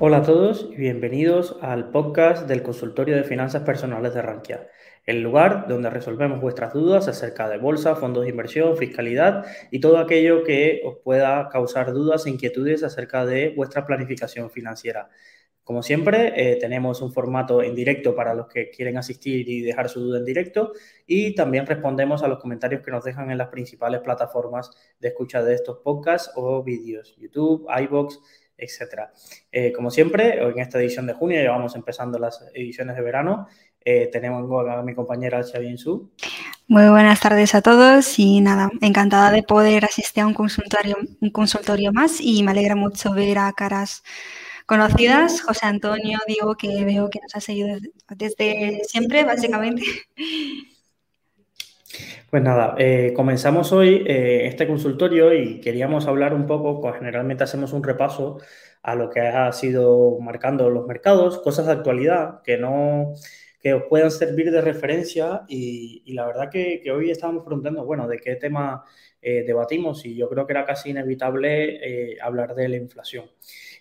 Hola a todos y bienvenidos al podcast del Consultorio de Finanzas Personales de Rankia, el lugar donde resolvemos vuestras dudas acerca de bolsa, fondos de inversión, fiscalidad y todo aquello que os pueda causar dudas e inquietudes acerca de vuestra planificación financiera. Como siempre, eh, tenemos un formato en directo para los que quieren asistir y dejar su duda en directo y también respondemos a los comentarios que nos dejan en las principales plataformas de escucha de estos podcasts o vídeos, YouTube, iBox, etcétera. Eh, como siempre, en esta edición de junio, ya vamos empezando las ediciones de verano, eh, tenemos a mi compañera Xavi Su. Muy buenas tardes a todos y nada, encantada de poder asistir a un consultorio, un consultorio más y me alegra mucho ver a caras conocidas, José Antonio, digo que veo que nos ha seguido desde siempre, básicamente. Pues nada, eh, comenzamos hoy eh, este consultorio y queríamos hablar un poco, pues generalmente hacemos un repaso a lo que ha sido marcando los mercados, cosas de actualidad que no que os puedan servir de referencia y, la verdad que, hoy estábamos preguntando, bueno, de qué tema eh, debatimos y yo creo que era casi inevitable hablar de la inflación.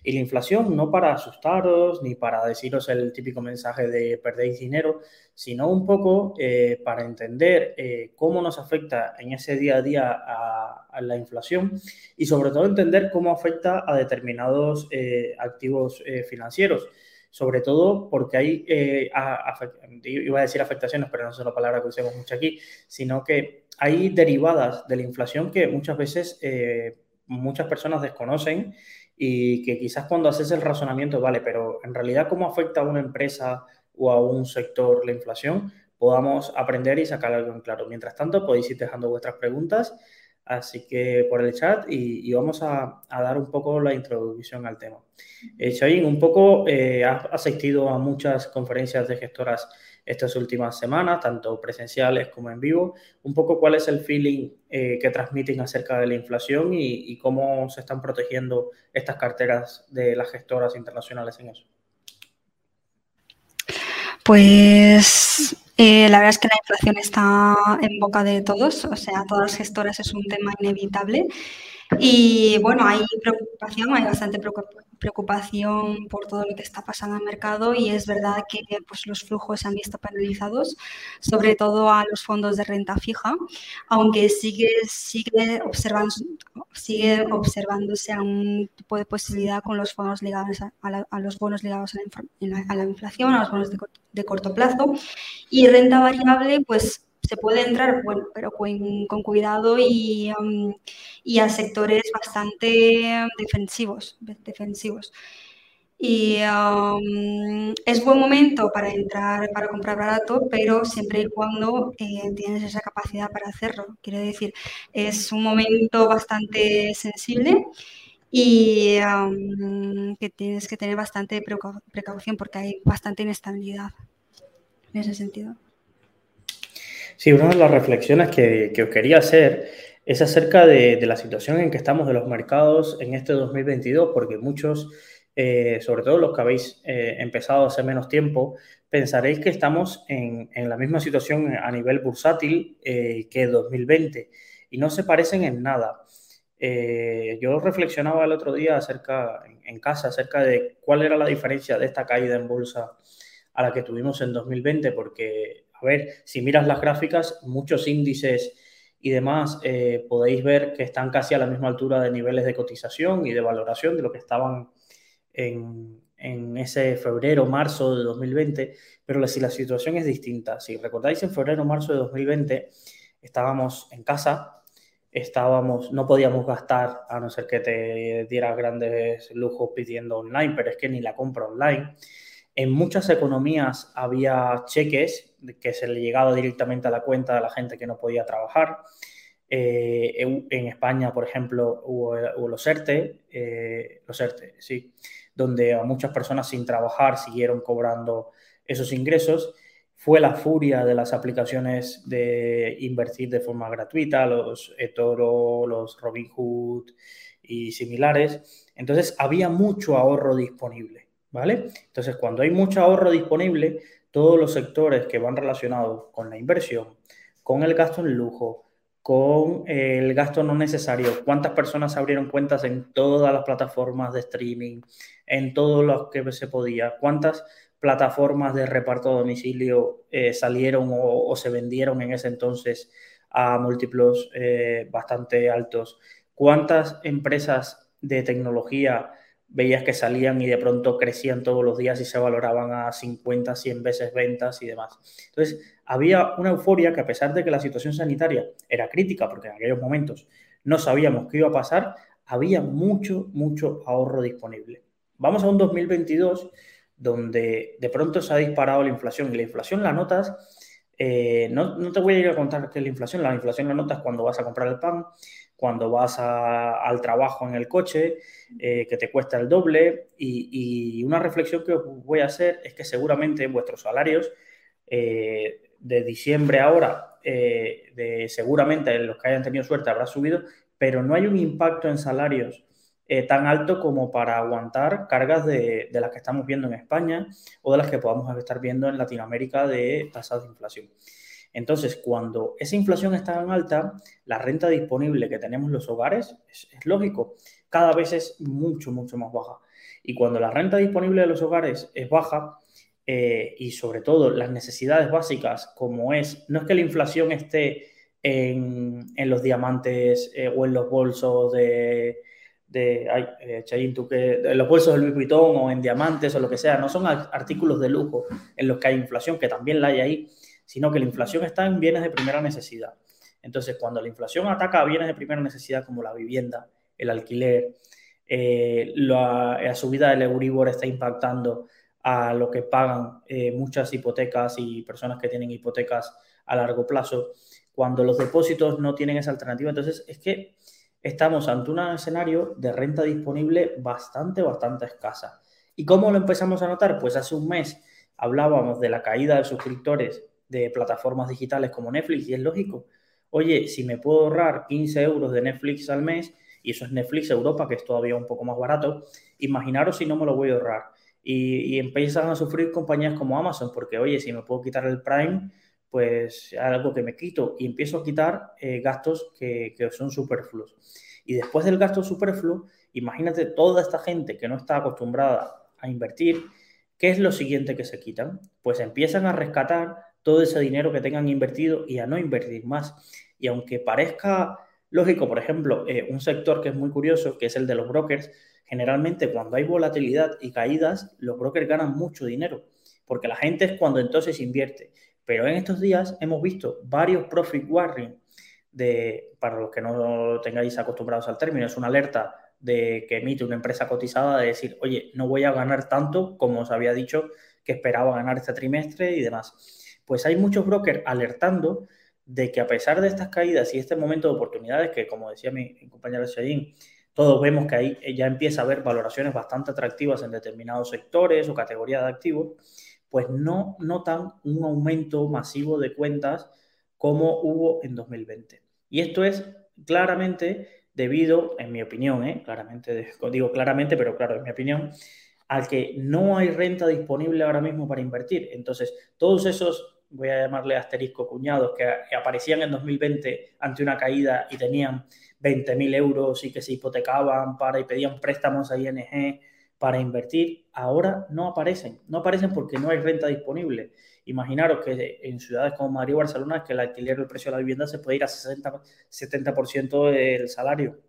Y la inflación no para asustaros ni para deciros el típico mensaje de perdéis dinero, sino un poco eh, para entender eh, cómo nos afecta en ese día a día a, la inflación y sobre todo entender cómo afecta a determinados eh, activos financieros. Sobre todo porque hay, iba a decir afectaciones, pero no es una palabra que usemos mucho aquí, sino que hay derivadas de la inflación que muchas veces muchas personas desconocen y que quizás cuando haces el razonamiento, vale, pero en realidad cómo afecta a una empresa o a un sector la inflación, podamos aprender y sacar algo en claro. Mientras tanto, podéis ir dejando vuestras preguntas, así que por el chat y, vamos a, dar un poco la introducción al tema. Eh, un poco eh, has asistido a muchas conferencias de gestoras estas últimas semanas, tanto presenciales como en vivo, un poco cuál es el feeling eh, que transmiten acerca de la inflación y, cómo se están protegiendo estas carteras de las gestoras internacionales en eso. Pues eh, la verdad es que la inflación está en boca de todos, o sea, todas las gestoras es un tema inevitable. Y bueno, hay preocupación, hay bastante preocupación por todo lo que está pasando en el mercado y es verdad que pues, los flujos se han visto penalizados, sobre todo a los fondos de renta fija, aunque sigue, sigue, observando, sigue observándose un tipo de posibilidad con los fondos ligados a, los bonos ligados a la, inflación, a los bonos de, de corto plazo. Y renta variable, pues se puede entrar, bueno, pero con, cuidado y, um, y, a sectores bastante defensivos. defensivos. Y um, es buen momento para entrar, para comprar barato, pero siempre y cuando eh, tienes esa capacidad para hacerlo. Quiero decir, es un momento bastante sensible y um, que tienes que tener bastante precaución porque hay bastante inestabilidad en ese sentido. Sí, una de las reflexiones que, os quería hacer es acerca de, la situación en que estamos de los mercados en este 2022, porque muchos, eh, sobre todo los que habéis eh, empezado hace menos tiempo, pensaréis que estamos en, la misma situación a nivel bursátil eh, que 2020 y no se parecen en nada. yo reflexionaba el otro día acerca, en casa acerca de cuál era la diferencia de esta caída en bolsa a la que tuvimos en 2020, porque a ver, si miras las gráficas, muchos índices y demás eh, podéis ver que están casi a la misma altura de niveles de cotización y de valoración de lo que estaban en, ese febrero, marzo de 2020, pero si la situación es distinta, si recordáis en febrero, marzo de 2020 estábamos en casa, estábamos, no podíamos gastar a no ser que te dieras grandes lujos pidiendo online, pero es que ni la compra online. En muchas economías había cheques que se le llegaba directamente a la cuenta de la gente que no podía trabajar. Eh, en España, por ejemplo, hubo, los ERTE, eh, los sí, donde a muchas personas sin trabajar siguieron cobrando esos ingresos. Fue la furia de las aplicaciones de invertir de forma gratuita, los eToro, los Robinhood y similares. Entonces, había mucho ahorro disponible, ¿vale? Entonces, cuando hay mucho ahorro disponible, todos los sectores que van relacionados con la inversión, con el gasto en lujo, con el gasto no necesario, cuántas personas abrieron cuentas en todas las plataformas de streaming, en todos los que se podía, cuántas plataformas de reparto a domicilio eh, salieron o, se vendieron en ese entonces a múltiplos eh, bastante altos, cuántas empresas de tecnología veías que salían y de pronto crecían todos los días y se valoraban a 50, 100 veces ventas y demás. Entonces, había una euforia que a pesar de que la situación sanitaria era crítica, porque en aquellos momentos no sabíamos qué iba a pasar, había mucho, mucho ahorro disponible. Vamos a un 2022 donde de pronto se ha disparado la inflación y la inflación la notas, eh, no, no, te voy a ir a contar es la inflación, la inflación la notas cuando vas a comprar el pan, cuando vas al trabajo en el coche, eh, que te cuesta el doble. Y, una reflexión que os voy a hacer es que seguramente vuestros salarios eh, de diciembre ahora, eh, seguramente los que hayan tenido suerte habrá subido, pero no hay un impacto en salarios tan alto como para aguantar cargas de, de las que estamos viendo en España o de las que podamos estar viendo en Latinoamérica de tasas de inflación. Entonces, cuando esa inflación está tan alta, la renta disponible que tenemos los hogares, es, lógico, cada vez es mucho, mucho más baja. Y cuando la renta disponible de los hogares es baja, eh, y sobre todo las necesidades básicas, como es, no es que la inflación esté en, los diamantes eh, o en los bolsos de, de ay, eh, los bolsos de Louis Vuitton o en diamantes o lo que sea, no son artículos de lujo en los que hay inflación, que también la hay ahí, sino que la inflación está en bienes de primera necesidad. Entonces, cuando la inflación ataca a bienes de primera necesidad como la vivienda, el alquiler, eh, la, subida del Euribor está impactando a lo que pagan eh, muchas hipotecas y personas que tienen hipotecas a largo plazo, cuando los depósitos no tienen esa alternativa. Entonces, es que estamos ante un escenario de renta disponible bastante, bastante escasa. ¿Y cómo lo empezamos a notar? Pues hace un mes hablábamos de la caída de suscriptores de plataformas digitales como Netflix y es lógico. Oye, si me puedo ahorrar 15 euros de Netflix al mes, y eso es Netflix Europa, que es todavía un poco más barato, imaginaros si no me lo voy a ahorrar. Y, empiezan a sufrir compañías como Amazon, porque oye, si me puedo quitar el Prime, pues algo que me quito y empiezo a quitar eh, gastos que, que son superfluos. Y después del gasto superfluo, imagínate toda esta gente que no está acostumbrada a invertir, ¿qué es lo siguiente que se quitan? Pues empiezan a rescatar todo ese dinero que tengan invertido y a no invertir más. Y aunque parezca lógico, por ejemplo, eh, un sector que es muy curioso, que es el de los brokers, generalmente cuando hay volatilidad y caídas, los brokers ganan mucho dinero, porque la gente es cuando entonces invierte. Pero en estos días hemos visto varios profit warning de, para los que no tengáis acostumbrados al término, es una alerta de que emite una empresa cotizada de decir, oye, no voy a ganar tanto como os había dicho que esperaba ganar este trimestre y demás pues hay muchos brokers alertando de que a pesar de estas caídas y este momento de oportunidades, que como decía mi, compañero Shayin, todos vemos que ahí ya empieza a haber valoraciones bastante atractivas en determinados sectores o categorías de activos, pues no notan un aumento masivo de cuentas como hubo en 2020. Y esto es claramente debido, en mi opinión, ¿eh? claramente, digo claramente, pero claro, en mi opinión, al que no hay renta disponible ahora mismo para invertir. Entonces, todos esos voy a llamarle asterisco cuñados, que, aparecían en 2020 ante una caída y tenían 20.000 euros y que se hipotecaban para y pedían préstamos a ING para invertir, ahora no aparecen. No aparecen porque no hay renta disponible. Imaginaros que en ciudades como Madrid o Barcelona, que el alquiler, el precio de la vivienda se puede ir a 60, 70% del salario.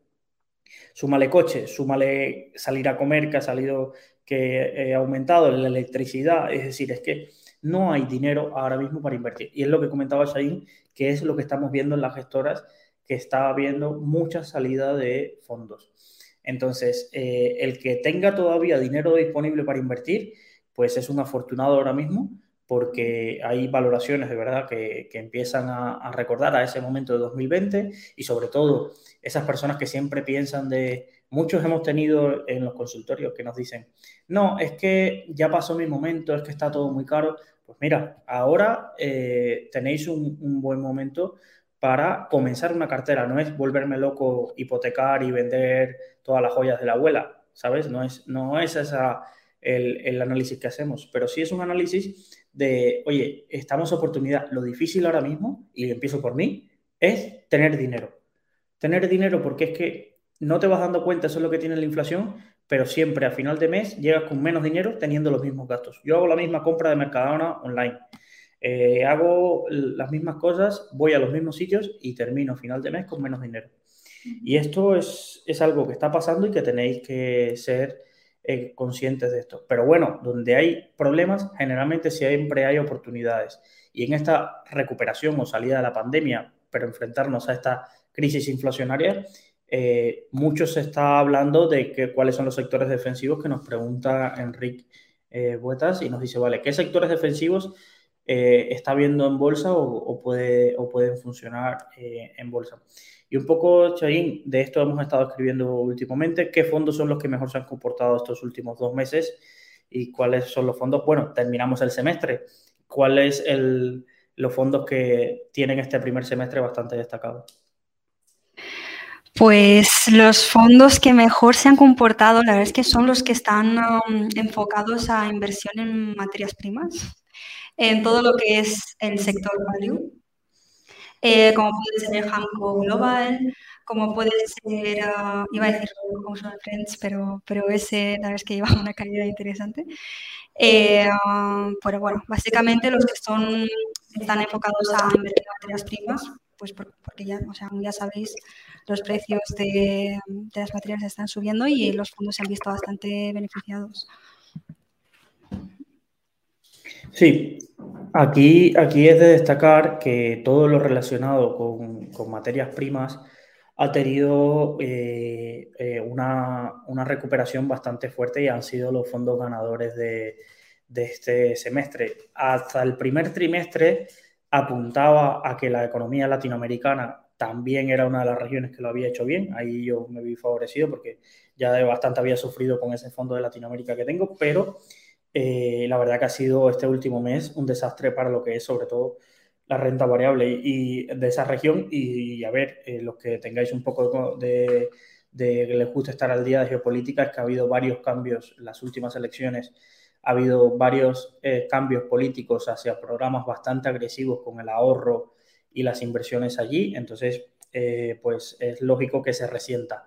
Súmale coche, súmale salir a comer, que ha salido, que ha aumentado la electricidad. Es decir, es que no hay dinero ahora mismo para invertir. Y es lo que comentaba Shain, que es lo que estamos viendo en las gestoras, que está habiendo mucha salida de fondos. Entonces, eh, el que tenga todavía dinero disponible para invertir, pues es un afortunado ahora mismo, porque hay valoraciones de verdad que, empiezan a, recordar a ese momento de 2020 y sobre todo esas personas que siempre piensan de, muchos hemos tenido en los consultorios que nos dicen, no, es que ya pasó mi momento, es que está todo muy caro. Pues mira, ahora eh, tenéis un, un buen momento para comenzar una cartera, no es volverme loco, hipotecar y vender todas las joyas de la abuela, ¿sabes? No es, no es esa el, el, análisis que hacemos, pero sí es un análisis de, oye, estamos oportunidad. Lo difícil ahora mismo, y empiezo por mí, es tener dinero. Tener dinero porque es que no te vas dando cuenta, eso es lo que tiene la inflación, pero siempre a final de mes llegas con menos dinero teniendo los mismos gastos. Yo hago la misma compra de Mercadona online. Eh, hago las mismas cosas, voy a los mismos sitios y termino a final de mes con menos dinero. Y esto es, es algo que está pasando y que tenéis que ser eh, conscientes de esto. Pero bueno, donde hay problemas, generalmente siempre hay oportunidades. Y en esta recuperación o salida de la pandemia, pero enfrentarnos a esta crisis inflacionaria, eh, mucho se está hablando de cuáles son los sectores defensivos que nos pregunta Enrique eh, Buetas y nos dice, vale, ¿qué sectores defensivos eh, está viendo en bolsa o, puede, o pueden funcionar en bolsa? Y un poco, Chain, de esto hemos estado escribiendo últimamente. ¿Qué fondos son los que mejor se han comportado estos últimos dos meses? ¿Y cuáles son los fondos? Bueno, terminamos el semestre. ¿Cuáles son los fondos que tienen este primer semestre bastante destacado? Pues los fondos que mejor se han comportado, la verdad es que son los que están um, enfocados a inversión en materias primas, en todo lo que es el sector value, eh, como puede ser el Hamco Global, como puede ser, uh, iba a decir Consumer Friends, pero, pero ese la verdad es que lleva una calidad interesante. Eh, um, pero bueno, básicamente los que son, están enfocados a invertir en materias primas, pues porque ya, o sea, ya sabéis, los precios de, de las materias están subiendo y los fondos se han visto bastante beneficiados. Sí, aquí, aquí es de destacar que todo lo relacionado con, materias primas ha tenido eh, eh, una, recuperación bastante fuerte y han sido los fondos ganadores de, de, este semestre. Hasta el primer trimestre apuntaba a que la economía latinoamericana también era una de las regiones que lo había hecho bien. Ahí yo me vi favorecido porque ya de bastante había sufrido con ese fondo de Latinoamérica que tengo, pero eh, la verdad que ha sido este último mes un desastre para lo que es sobre todo la renta variable y, de esa región y, a ver, eh, los que tengáis un poco de, de, que les estar al día de geopolítica, es que ha habido varios cambios en las últimas elecciones, ha habido varios eh, cambios políticos hacia programas bastante agresivos con el ahorro y las inversiones allí, entonces pues es lógico que se resienta.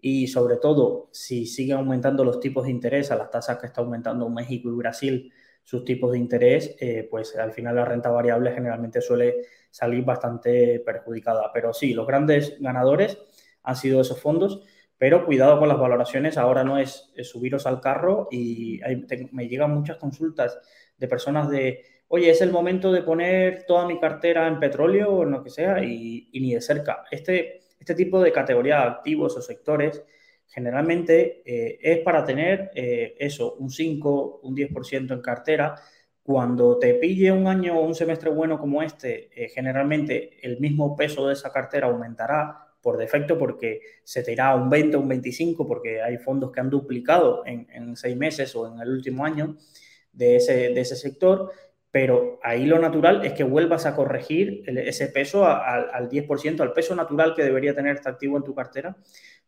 Y sobre todo si siguen aumentando los tipos de interés a las tasas que está aumentando México y Brasil, sus tipos de interés, eh, pues al final la renta variable generalmente suele salir bastante perjudicada. Pero sí, los grandes ganadores han sido esos fondos, pero cuidado con las valoraciones, ahora no es, subiros al carro y me llegan muchas consultas de personas de, oye, es el momento de poner toda mi cartera en petróleo o en lo que sea y, y ni de cerca. Este este tipo de categoría de activos o sectores generalmente eh, es para tener eh, eso, un 5, un 10% en cartera. Cuando te pille un año o un semestre bueno como este, eh, generalmente el mismo peso de esa cartera aumentará por defecto porque se te irá a un 20 o un 25 porque hay fondos que han duplicado en, en seis meses o en el último año de ese, de ese sector pero ahí lo natural es que vuelvas a corregir ese peso al 10%, al peso natural que debería tener este activo en tu cartera,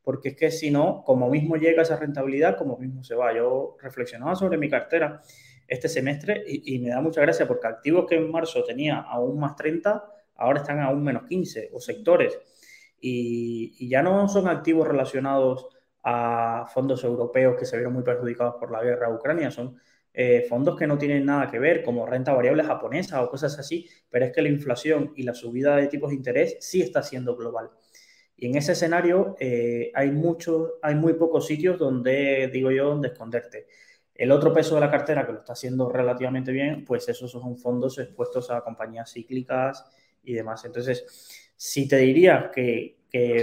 porque es que si no, como mismo llega esa rentabilidad, como mismo se va. Yo reflexionaba sobre mi cartera este semestre y, me da mucha gracia porque activos que en marzo tenía aún más 30, ahora están aún menos 15 o sectores. Y, ya no son activos relacionados a fondos europeos que se vieron muy perjudicados por la guerra a Ucrania, son eh, fondos que no tienen nada que ver, como renta variable japonesa o cosas así, pero es que la inflación y la subida de tipos de interés sí está siendo global. Y en ese escenario eh, hay, mucho, hay muy pocos sitios donde, digo yo, donde esconderte. El otro peso de la cartera que lo está haciendo relativamente bien, pues esos son fondos expuestos a compañías cíclicas y demás. Entonces, si te diría que,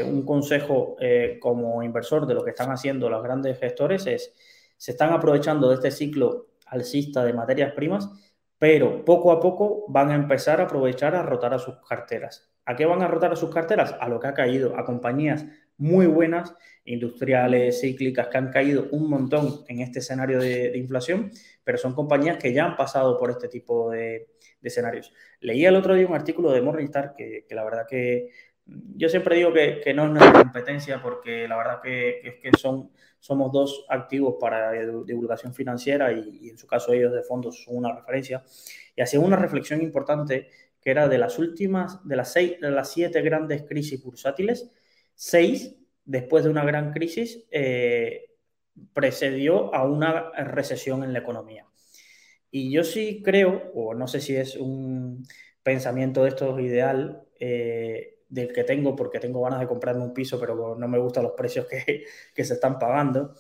un consejo eh, como inversor de lo que están haciendo los grandes gestores es, se están aprovechando de este ciclo alcista de materias primas pero poco a poco van a empezar a aprovechar a rotar a sus carteras. ¿A qué van a rotar a sus carteras? A lo que ha caído, a compañías muy buenas, industriales, cíclicas, que han caído un montón en este escenario de, inflación, pero son compañías que ya han pasado por este tipo de, escenarios. Leí el otro día un artículo de Morningstar que, que la verdad que yo siempre digo que, que, no es nuestra competencia porque la verdad que, es que son, somos dos activos para divulgación financiera y, en su caso ellos de fondos son una referencia. Y hacía una reflexión importante que era de las últimas, de las, seis, de las siete grandes crisis bursátiles, seis, después de una gran crisis, eh, precedió a una recesión en la economía. Y yo sí creo, o no sé si es un pensamiento de estos ideal, eh, del que tengo, porque tengo ganas de comprarme un piso, pero no me gustan los precios que, que se están pagando.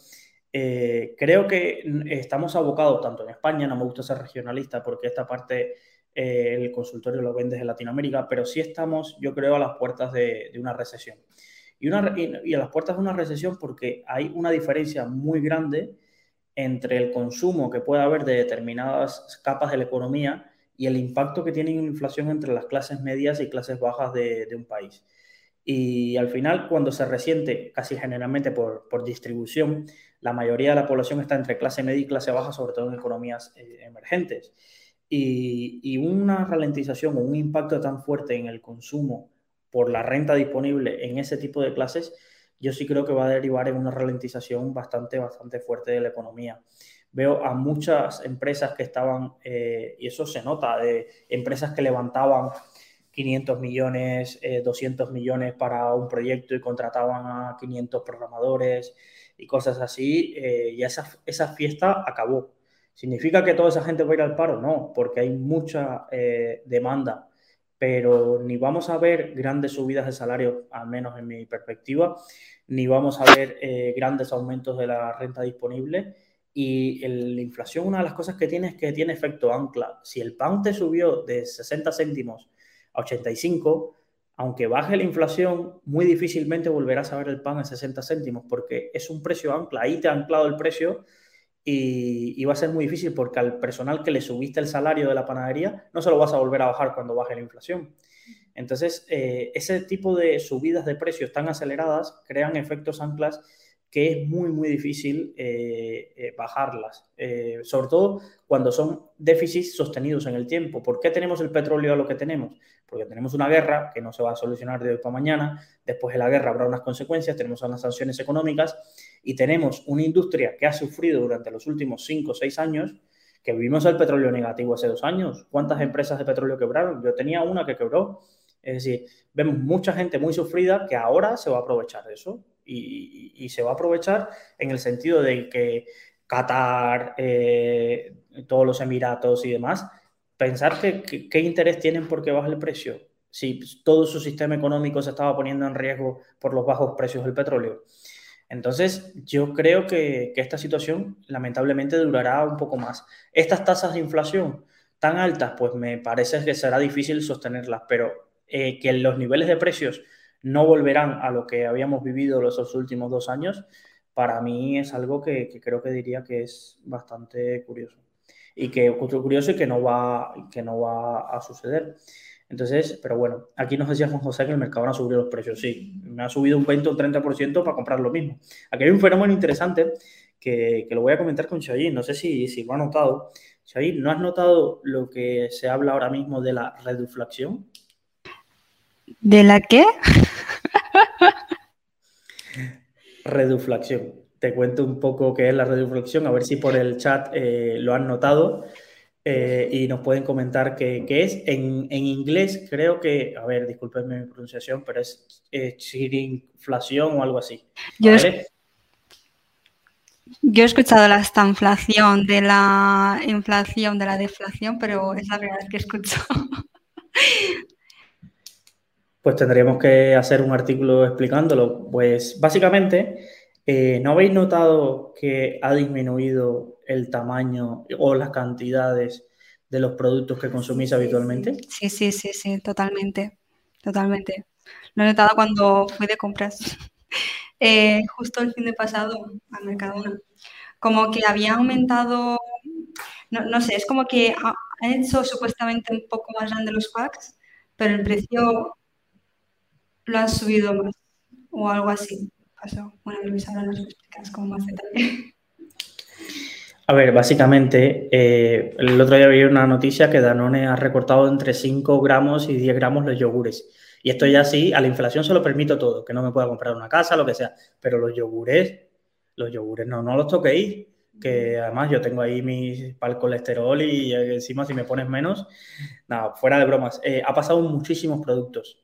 Eh, creo que estamos abocados, tanto en España, no me gusta ser regionalista, porque esta parte el consultorio lo vende en Latinoamérica, pero sí estamos, yo creo, a las puertas de, de una recesión. Y, una, y, a las puertas de una recesión porque hay una diferencia muy grande entre el consumo que puede haber de determinadas capas de la economía y el impacto que tiene la inflación entre las clases medias y clases bajas de, de un país. Y al final, cuando se resiente, casi generalmente por, por, distribución, la mayoría de la población está entre clase media y clase baja, sobre todo en economías eh, emergentes. Y, y, una ralentización o un impacto tan fuerte en el consumo por la renta disponible en ese tipo de clases, yo sí creo que va a derivar en una ralentización bastante, bastante fuerte de la economía. Veo a muchas empresas que estaban, eh, y eso se nota, de empresas que levantaban 500 millones, 200 eh, millones para un proyecto y contrataban a 500 programadores y cosas así, eh, y esa, esa fiesta acabó. ¿Significa que toda esa gente va a ir al paro? No, porque hay mucha demanda pero ni vamos a ver grandes subidas de salario, al menos en mi perspectiva, ni vamos a ver eh, grandes aumentos de la renta disponible. Y la inflación, una de las cosas que tiene es que tiene efecto ancla. Si el pan te subió de 60 céntimos a 85, aunque baje la inflación, muy difícilmente volverás a ver el pan a 60 céntimos porque es un precio ancla. Ahí te ha anclado el precio y, va a ser muy difícil porque al personal que le subiste el salario de la panadería no se lo vas a volver a bajar cuando baje la inflación. Entonces, eh, ese tipo de subidas de precios tan aceleradas crean efectos anclas que es muy, muy difícil eh, eh, bajarlas, sobre todo cuando son déficits sostenidos en el tiempo. ¿Por qué tenemos el petróleo a lo que tenemos? Porque tenemos una guerra que no se va a solucionar de hoy para mañana, después de la guerra habrá unas consecuencias, tenemos unas sanciones económicas y tenemos una industria que ha sufrido durante los últimos 5 o 6 años, que vivimos el petróleo negativo hace dos años. ¿Cuántas empresas de petróleo quebraron? Yo tenía una que quebró. Es decir, vemos mucha gente muy sufrida que ahora se va a aprovechar de eso y, se va a aprovechar en el sentido de que Qatar, eh, todos los Emiratos y demás, pensar que, qué interés tienen porque baja el precio si todo su sistema económico se estaba poniendo en riesgo por los bajos precios del petróleo. Entonces, yo creo que, esta situación lamentablemente durará un poco más. Estas tasas de inflación tan altas, pues me parece que será difícil sostenerlas, pero eh, que los niveles de precios no volverán a lo que habíamos vivido los, últimos dos años, para mí es algo que, creo que diría que es bastante curioso. Y que curioso y que no va, que no va a suceder. Entonces, pero bueno, aquí nos decía Juan José que el mercado no ha subido los precios. Sí, me ha subido un 20 o 30% para comprar lo mismo. Aquí hay un fenómeno interesante que, lo voy a comentar con Shayin. No sé si, si lo ha notado. Shayin, ¿no has notado lo que se habla ahora mismo de la reduflación? ¿De la qué? reduflación. Te cuento un poco qué es la reduflación, a ver si por el chat eh, lo han notado. Eh, y nos pueden comentar qué, es. En, en, inglés creo que, a ver, discúlpenme mi pronunciación, pero es eh, inflación o algo así. Yo, yo, he escuchado la estanflación de la inflación, de la deflación, pero es la primera vez que escucho. Pues tendríamos que hacer un artículo explicándolo. Pues básicamente, eh, ¿no habéis notado que ha disminuido el tamaño o las cantidades de los productos que consumís habitualmente? Sí, sí, sí, sí, totalmente, totalmente. Lo he notado cuando fui de compras, eh, justo el fin de pasado al Mercadona. Como que había aumentado, no, no sé, es como que han hecho supuestamente un poco más grande los packs, pero el precio lo han subido más o algo así. Pasó. Bueno, Luis, ahora nos explicas cómo más detalle. A ver, básicamente, eh, el otro día vi una noticia que Danone ha recortado entre 5 gramos y 10 gramos los yogures. Y esto ya sí, a la inflación se lo permito todo, que no me pueda comprar una casa, lo que sea. Pero los yogures, los yogures no, no los toquéis. Que además yo tengo ahí mis para el colesterol y encima si me pones menos, nada, fuera de bromas. Eh, ha pasado muchísimos productos.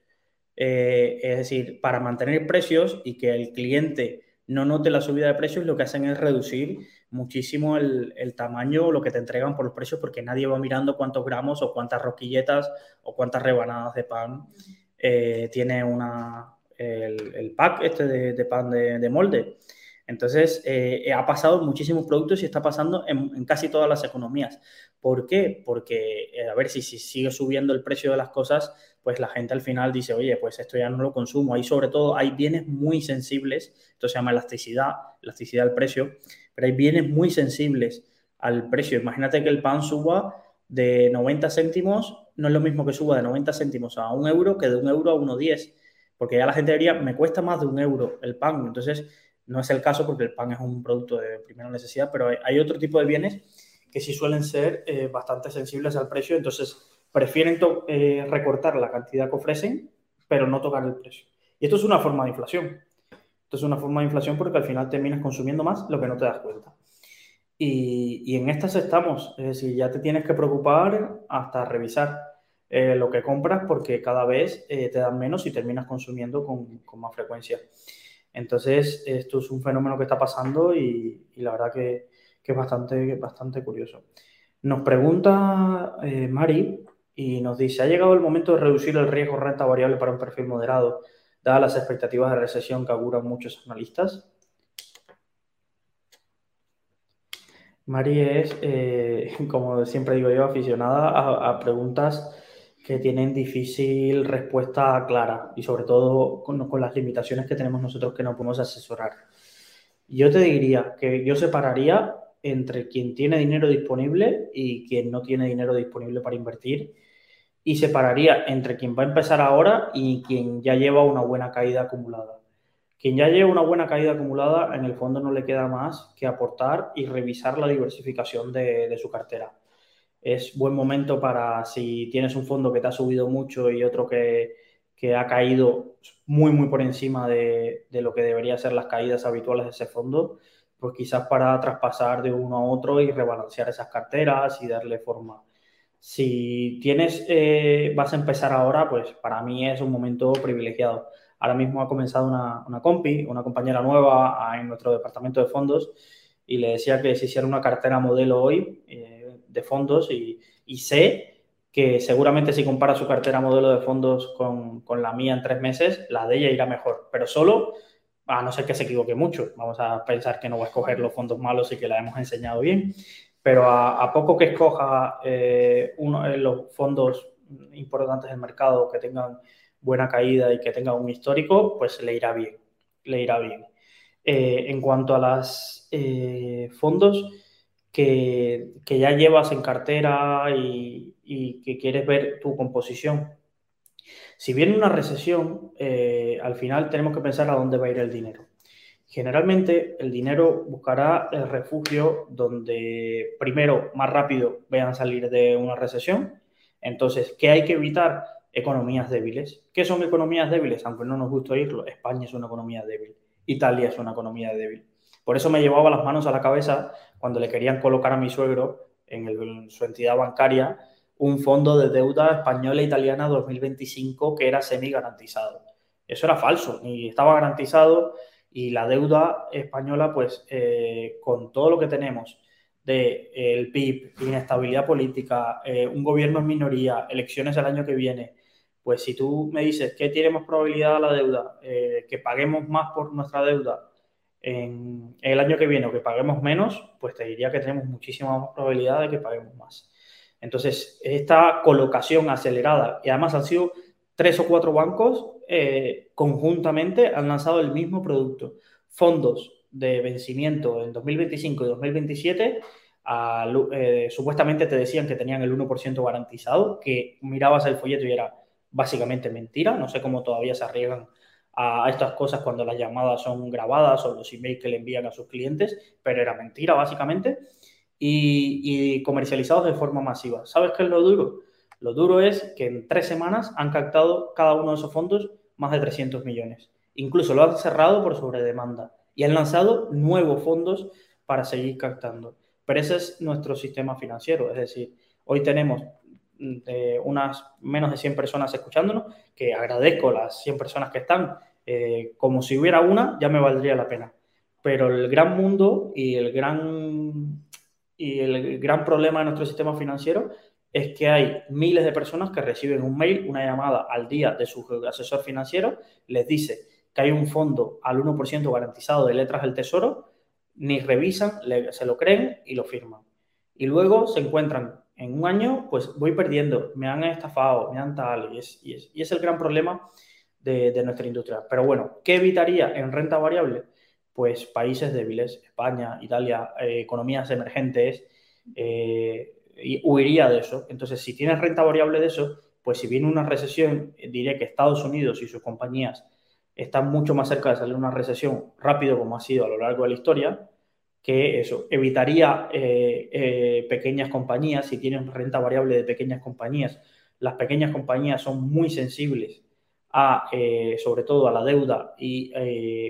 Eh, es decir, para mantener precios y que el cliente no note la subida de precios, lo que hacen es reducir muchísimo el, tamaño lo que te entregan por los precios porque nadie va mirando cuántos gramos o cuántas rosquilletas o cuántas rebanadas de pan eh, tiene una, el, pack este de, pan de, molde. Entonces, eh, ha pasado muchísimos productos y está pasando en, casi todas las economías. ¿Por qué? Porque, a ver, si, si sigue subiendo el precio de las cosas, pues la gente al final dice, oye, pues esto ya no lo consumo. Ahí sobre todo hay bienes muy sensibles, esto se llama elasticidad, elasticidad del precio, pero hay bienes muy sensibles al precio. Imagínate que el pan suba de 90 céntimos, no es lo mismo que suba de 90 céntimos a un euro que de un euro a 1,10, porque ya la gente diría, me cuesta más de un euro el pan. Entonces, no es el caso porque el pan es un producto de primera necesidad, pero hay, otro tipo de bienes que sí suelen ser eh, bastante sensibles al precio. Entonces, prefieren eh, recortar la cantidad que ofrecen, pero no tocar el precio. Y esto es una forma de inflación. Esto es una forma de inflación porque al final terminas consumiendo más lo que no te das cuenta. Y, en estas estamos, es decir, ya te tienes que preocupar hasta revisar eh, lo que compras porque cada vez eh, te dan menos y terminas consumiendo con, más frecuencia. Entonces, esto es un fenómeno que está pasando y, la verdad que, que, es bastante, bastante curioso. Nos pregunta Mari y nos dice, ¿ha llegado el momento de reducir el riesgo renta variable para un perfil moderado, dadas las expectativas de recesión que auguran muchos analistas? Mari es, eh, como siempre digo yo, aficionada a, preguntas que tienen difícil respuesta clara y sobre todo con, con, las limitaciones que tenemos nosotros que no podemos asesorar. Yo te diría que yo separaría entre quien tiene dinero disponible y quien no tiene dinero disponible para invertir y separaría entre quien va a empezar ahora y quien ya lleva una buena caída acumulada. Quien ya lleva una buena caída acumulada, en el fondo no le queda más que aportar y revisar la diversificación de, su cartera. Es buen momento para si tienes un fondo que te ha subido mucho y otro que, ha caído muy, muy por encima de, de, lo que debería ser las caídas habituales de ese fondo, pues quizás para traspasar de uno a otro y rebalancear esas carteras y darle forma. Si tienes, eh, vas a empezar ahora, pues para mí es un momento privilegiado. Ahora mismo ha comenzado una, una compi, una compañera nueva en nuestro departamento de fondos y le decía que se hiciera una cartera modelo hoy eh, de fondos y, y, sé que seguramente si compara su cartera modelo de fondos con, con, la mía en tres meses, la de ella irá mejor, pero solo a no ser que se equivoque mucho. Vamos a pensar que no va a escoger los fondos malos y que la hemos enseñado bien pero a, poco que escoja eh, uno, de los fondos importantes del mercado que tengan buena caída y que tengan un histórico, pues le irá bien, le irá bien. Eh, en cuanto a los eh, fondos que, ya llevas en cartera y, y, que quieres ver tu composición, si viene una recesión, al final tenemos que pensar a dónde va a ir el dinero. Generalmente el dinero buscará el refugio donde primero más rápido vean salir de una recesión. Entonces, ¿qué hay que evitar? Economías débiles. ¿Qué son economías débiles? Aunque no nos guste oírlo, España es una economía débil, Italia es una economía débil. Por eso me llevaba las manos a la cabeza cuando le querían colocar a mi suegro en, su entidad bancaria un fondo de deuda española e italiana 2025 que era semi garantizado. Eso era falso, y estaba garantizado y la deuda española, pues eh, con todo lo que tenemos de eh, el PIB, inestabilidad política, eh, un gobierno en minoría, elecciones el año que viene, pues si tú me dices que tiene más probabilidad la deuda, que paguemos más por nuestra deuda en, el año que viene o que paguemos menos, pues te diría que tenemos muchísima más probabilidad de que paguemos más. Entonces, esta colocación acelerada, y además han sido tres o cuatro bancos eh, conjuntamente han lanzado el mismo producto. Fondos de vencimiento en 2025 y 2027 eh, supuestamente te decían que tenían el 1% garantizado, que mirabas el folleto y era básicamente mentira. No sé cómo todavía se arriesgan a, estas cosas cuando las llamadas son grabadas o los emails que le envían a sus clientes, pero era mentira básicamente. Y, y comercializados de forma masiva. ¿Sabes qué es lo duro? Lo duro es que en tres semanas han captado cada uno de esos fondos más de 300 millones. Incluso lo han cerrado por sobredemanda y han lanzado nuevos fondos para seguir captando. Pero ese es nuestro sistema financiero, es decir, hoy tenemos mm, unas menos de 100 personas escuchándonos, que agradezco las 100 personas que están, eh, como si hubiera una, ya me valdría la pena. Pero el gran mundo y el gran, y el gran problema de nuestro sistema financiero es que hay miles de personas que reciben un mail, una llamada al día de su asesor financiero, les dice que hay un fondo al 1% garantizado de letras del tesoro, ni revisan, se lo creen y lo firman. Y luego se encuentran en un año, pues voy perdiendo, me han estafado, me han tal, y es, y es, el gran problema de, nuestra industria. Pero bueno, ¿qué evitaría en renta variable? Pues países débiles, España, Italia, eh, economías emergentes, eh, huiría de eso. Entonces, si tienes renta variable de eso, pues si viene una recesión, eh, diré que Estados Unidos y sus compañías están mucho más cerca de salir una recesión rápido como ha sido a lo largo de la historia, que eso evitaría eh, eh, pequeñas compañías, si tienen renta variable de pequeñas compañías, las pequeñas compañías son muy sensibles a, sobre todo a la deuda y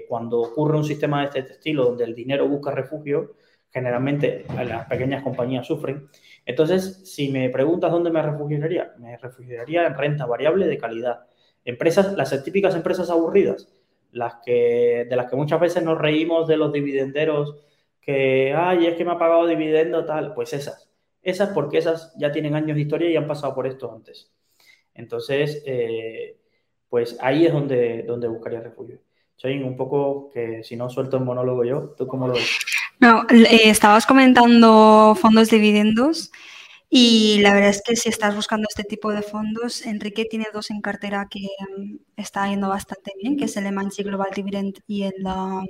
cuando ocurre un sistema de este estilo donde el dinero busca refugio, generalmente las pequeñas compañías sufren. Entonces, si me preguntas dónde me refugiaría, me refugiaría en renta variable de calidad. Empresas, las típicas empresas aburridas, las que, de las que muchas veces nos reímos de los dividenderos, que, ay, es que me ha pagado dividendo, tal, pues esas. Esas porque esas ya tienen años de historia y han pasado por esto antes. Entonces, eh, pues ahí es donde, donde buscaría refugio. Soy un poco que si no suelto el monólogo yo, ¿tú cómo lo ves? No, eh, estabas comentando fondos dividendos y la verdad es que si estás buscando este tipo de fondos, Enrique tiene dos en cartera que um, está yendo bastante bien, que es el Emanchi Global Dividend y el um,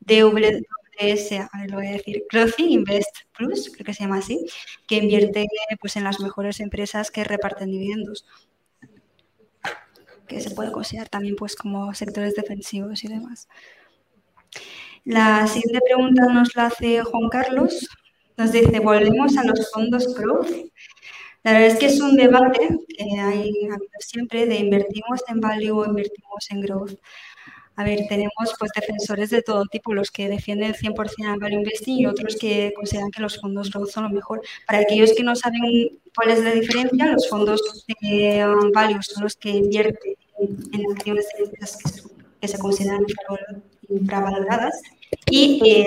DWS, a ver, lo voy a decir, Growth Invest Plus, creo que se llama así, que invierte pues, en las mejores empresas que reparten dividendos que se puede considerar también pues como sectores defensivos y demás. La siguiente pregunta nos la hace Juan Carlos. Nos dice, volvemos a los fondos growth. La verdad es que es un debate que hay habido siempre de invertimos en value o invertimos en growth. A ver, tenemos pues defensores de todo tipo, los que defienden 100% el value investing y otros que consideran que los fondos growth son lo mejor. Para aquellos que no saben cuál es la diferencia, los fondos de um, value son los que invierten en acciones que se consideran infravaloradas y eh,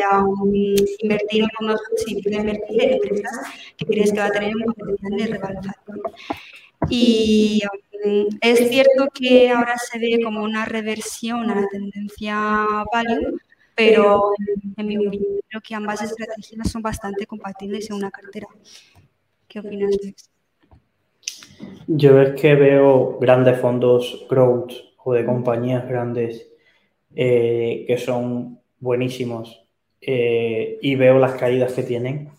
invertir en fondos significa invertir en empresas que crees que va a tener un potencial de revalorización. Y um, es cierto que ahora se ve como una reversión a la tendencia value, pero en mi opinión creo que ambas estrategias son bastante compatibles en una cartera. ¿Qué opinas, Luis? Yo es que veo grandes fondos growth o de compañías grandes eh, que son buenísimos eh, y veo las caídas que tienen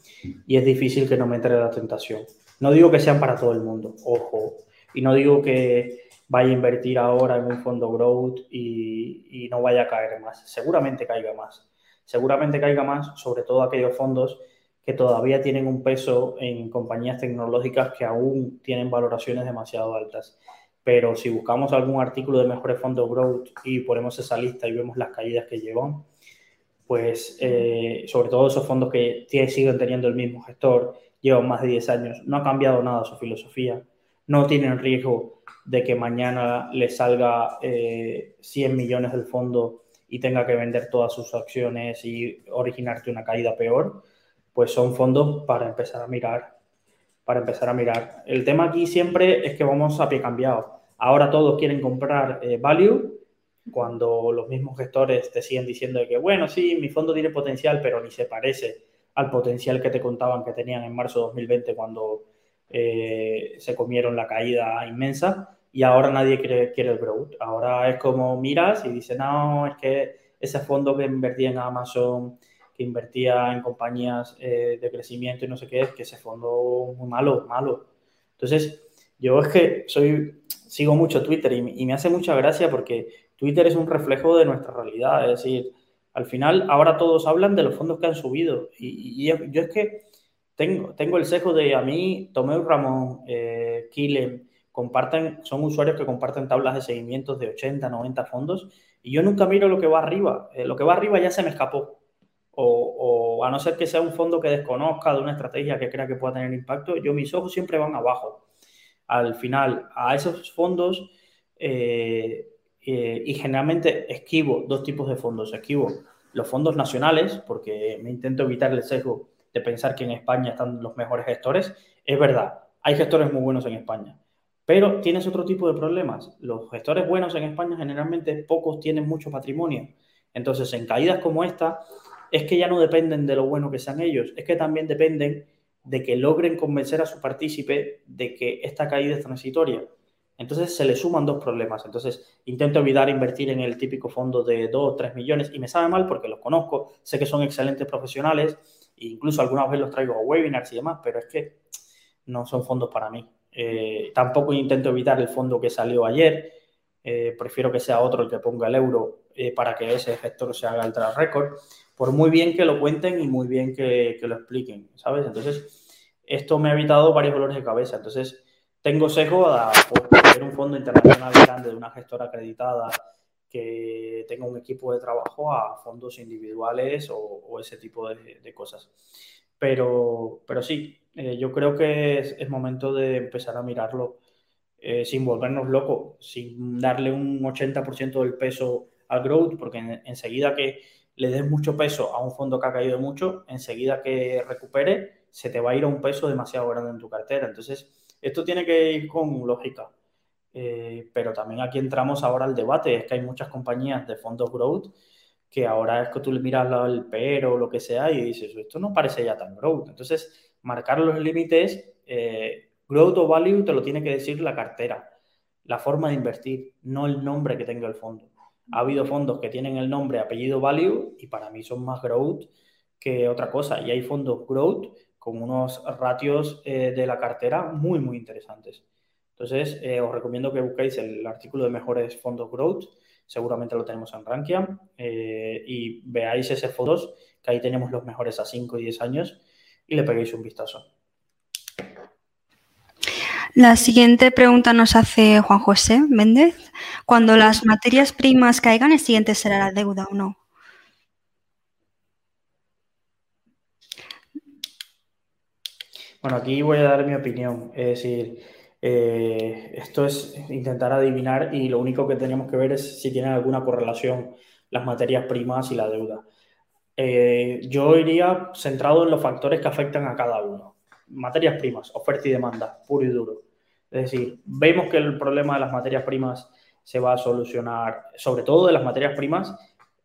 y es difícil que no me entre la tentación. No digo que sean para todo el mundo, ojo, y no digo que vaya a invertir ahora en un fondo growth y, y no vaya a caer más. Seguramente caiga más. Seguramente caiga más, sobre todo aquellos fondos que todavía tienen un peso en compañías tecnológicas que aún tienen valoraciones demasiado altas pero si buscamos algún artículo de mejores fondos growth y ponemos esa lista y vemos las caídas que llevan, pues eh, sobre todo esos fondos que siguen teniendo el mismo gestor, llevan más de 10 años, no ha cambiado nada su filosofía, no tienen riesgo de que mañana le salga 100 eh, millones del fondo y tenga que vender todas sus acciones y originarte una caída peor, pues son fondos para empezar a mirar. Para empezar a mirar. El tema aquí siempre es que vamos a pie cambiado Ahora todos quieren comprar eh, value cuando los mismos gestores te siguen diciendo que, bueno, sí, mi fondo tiene potencial, pero ni se parece al potencial que te contaban que tenían en marzo de 2020 cuando eh, se comieron la caída inmensa y ahora nadie quiere, quiere el growth. Ahora es como miras y dices, no, es que ese fondo que invertí en Amazon, que invertía en compañías eh, de crecimiento y no sé qué, que ese fondo muy malo, malo. Entonces, yo es que soy, sigo mucho Twitter y, y me hace mucha gracia porque Twitter es un reflejo de nuestra realidad, es decir, al final, ahora todos hablan de los fondos que han subido. Y, yo es que tengo, tengo el sesgo de a mí, Tomeu Ramón, eh, comparten, son usuarios que comparten tablas de seguimientos de 80, 90 fondos. Y yo nunca miro lo que va arriba. Eh, lo que va arriba ya se me escapó. O, a no ser que sea un fondo que desconozca de una estrategia que crea que pueda tener impacto, yo mis ojos siempre van abajo. Al final, a esos fondos eh, eh, y generalmente esquivo dos tipos de fondos. Esquivo los fondos nacionales, porque me intento evitar el sesgo de pensar que en España están los mejores gestores. Es verdad, hay gestores muy buenos en España, pero tienes otro tipo de problemas. Los gestores buenos en España generalmente pocos tienen mucho patrimonio. Entonces, en caídas como esta, es que ya no dependen de lo bueno que sean ellos, es que también dependen de que logren convencer a su partícipe de que esta caída es transitoria. Entonces se le suman dos problemas. Entonces intento evitar invertir en el típico fondo de 2 o 3 millones y me sabe mal porque los conozco, sé que son excelentes profesionales e incluso algunas veces los traigo a webinars y demás, pero es que no son fondos para mí. Eh, tampoco intento evitar el fondo que salió ayer. Eh, prefiero que sea otro el que ponga el euro eh, para que ese efecto se haga el track record. Por muy bien que lo cuenten y muy bien que, lo expliquen, ¿sabes? Entonces, esto me ha evitado varios dolores de cabeza. Entonces, tengo sesgo a tener un fondo internacional grande de una gestora acreditada que tenga un equipo de trabajo a fondos individuales o, ese tipo de, cosas. Pero, pero sí, eh, yo creo que es, momento de empezar a mirarlo eh, sin volvernos locos, sin darle un 80% del peso al growth, porque enseguida que le des mucho peso a un fondo que ha caído mucho, enseguida que recupere, se te va a ir a un peso demasiado grande en tu cartera. Entonces, esto tiene que ir con lógica. Eh, pero también aquí entramos ahora al debate, es que hay muchas compañías de fondos growth que ahora es que tú le miras el pero o lo que sea y dices, esto no parece ya tan growth. Entonces, marcar los límites, eh, growth o value te lo tiene que decir la cartera, la forma de invertir, no el nombre que tenga el fondo. Ha habido fondos que tienen el nombre, apellido, value y para mí son más growth que otra cosa. Y hay fondos growth con unos ratios eh, de la cartera muy, muy interesantes. Entonces, eh, os recomiendo que busquéis el artículo de mejores fondos growth, seguramente lo tenemos en Rankia, eh, y veáis ese fondos, que ahí tenemos los mejores a 5 y 10 años, y le peguéis un vistazo. La siguiente pregunta nos hace Juan José Méndez. Cuando las materias primas caigan, ¿el siguiente será la deuda o no? Bueno, aquí voy a dar mi opinión. Es decir, eh, esto es intentar adivinar y lo único que tenemos que ver es si tienen alguna correlación las materias primas y la deuda. Eh, yo iría centrado en los factores que afectan a cada uno. Materias primas, oferta y demanda, puro y duro. Es decir, vemos que el problema de las materias primas se va a solucionar, sobre todo de las materias primas,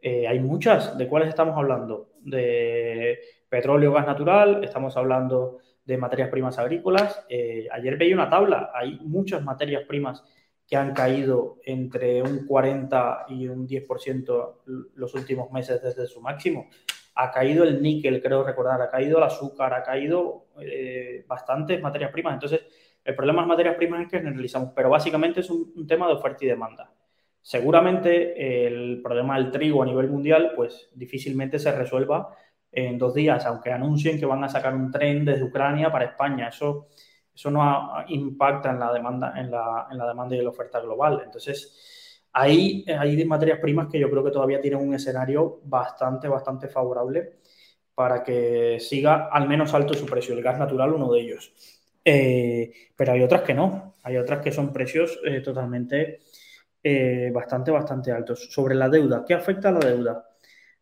eh, hay muchas. ¿De cuáles estamos hablando? De petróleo, gas natural, estamos hablando de materias primas agrícolas. Eh, ayer veía una tabla, hay muchas materias primas que han caído entre un 40 y un 10% los últimos meses desde su máximo. Ha caído el níquel, creo recordar, ha caído el azúcar, ha caído eh, bastantes materias primas. Entonces, el problema de las materias primas es que generalizamos, pero básicamente es un, tema de oferta y demanda. Seguramente el problema del trigo a nivel mundial, pues difícilmente se resuelva en dos días, aunque anuncien que van a sacar un tren desde Ucrania para España. Eso, eso no impacta en la, demanda, en, la, en la demanda y la oferta global. Entonces, ahí hay materias primas que yo creo que todavía tienen un escenario bastante, bastante favorable para que siga al menos alto su precio. El gas natural, uno de ellos. Eh, pero hay otras que no. Hay otras que son precios eh, totalmente eh, bastante, bastante altos. Sobre la deuda, ¿qué afecta a la deuda?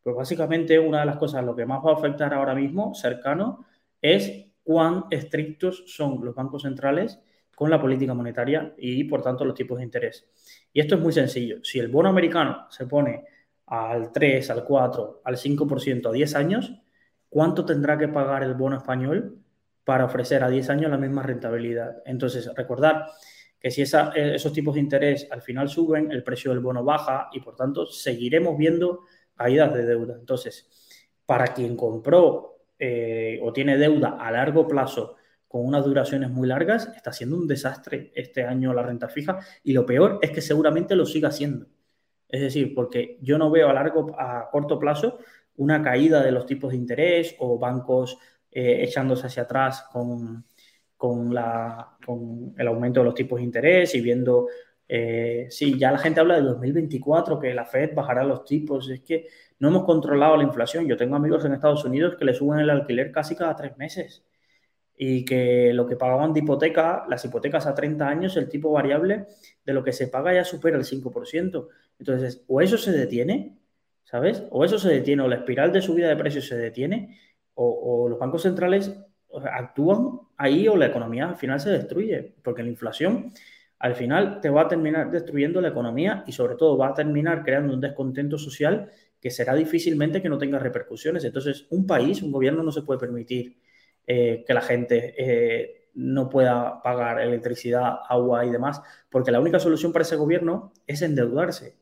Pues básicamente una de las cosas, lo que más va a afectar ahora mismo, cercano, es cuán estrictos son los bancos centrales con la política monetaria y, por tanto, los tipos de interés. Y esto es muy sencillo. Si el bono americano se pone al 3, al 4, al 5% a 10 años, ¿cuánto tendrá que pagar el bono español para ofrecer a 10 años la misma rentabilidad? Entonces, recordar que si esos tipos de interés al final suben, el precio del bono baja y, por tanto, seguiremos viendo caídas de deuda. Entonces, para quien compró eh, o tiene deuda a largo plazo con unas duraciones muy largas, está siendo un desastre este año la renta fija y lo peor es que seguramente lo siga siendo. Es decir, porque yo no veo a largo, a corto plazo una caída de los tipos de interés o bancos eh, echándose hacia atrás con, con, la, con el aumento de los tipos de interés y viendo, eh, sí, ya la gente habla de 2024, que la Fed bajará los tipos, es que no hemos controlado la inflación. Yo tengo amigos en Estados Unidos que le suben el alquiler casi cada tres meses y que lo que pagaban de hipoteca, las hipotecas a 30 años, el tipo variable de lo que se paga ya supera el 5%. Entonces, o eso se detiene, ¿sabes? O eso se detiene, o la espiral de subida de precios se detiene, o, los bancos centrales actúan ahí o la economía al final se destruye, porque la inflación al final te va a terminar destruyendo la economía y sobre todo va a terminar creando un descontento social que será difícilmente que no tenga repercusiones. Entonces, un país, un gobierno no se puede permitir eh, que la gente eh, no pueda pagar electricidad, agua y demás, porque la única solución para ese gobierno es endeudarse.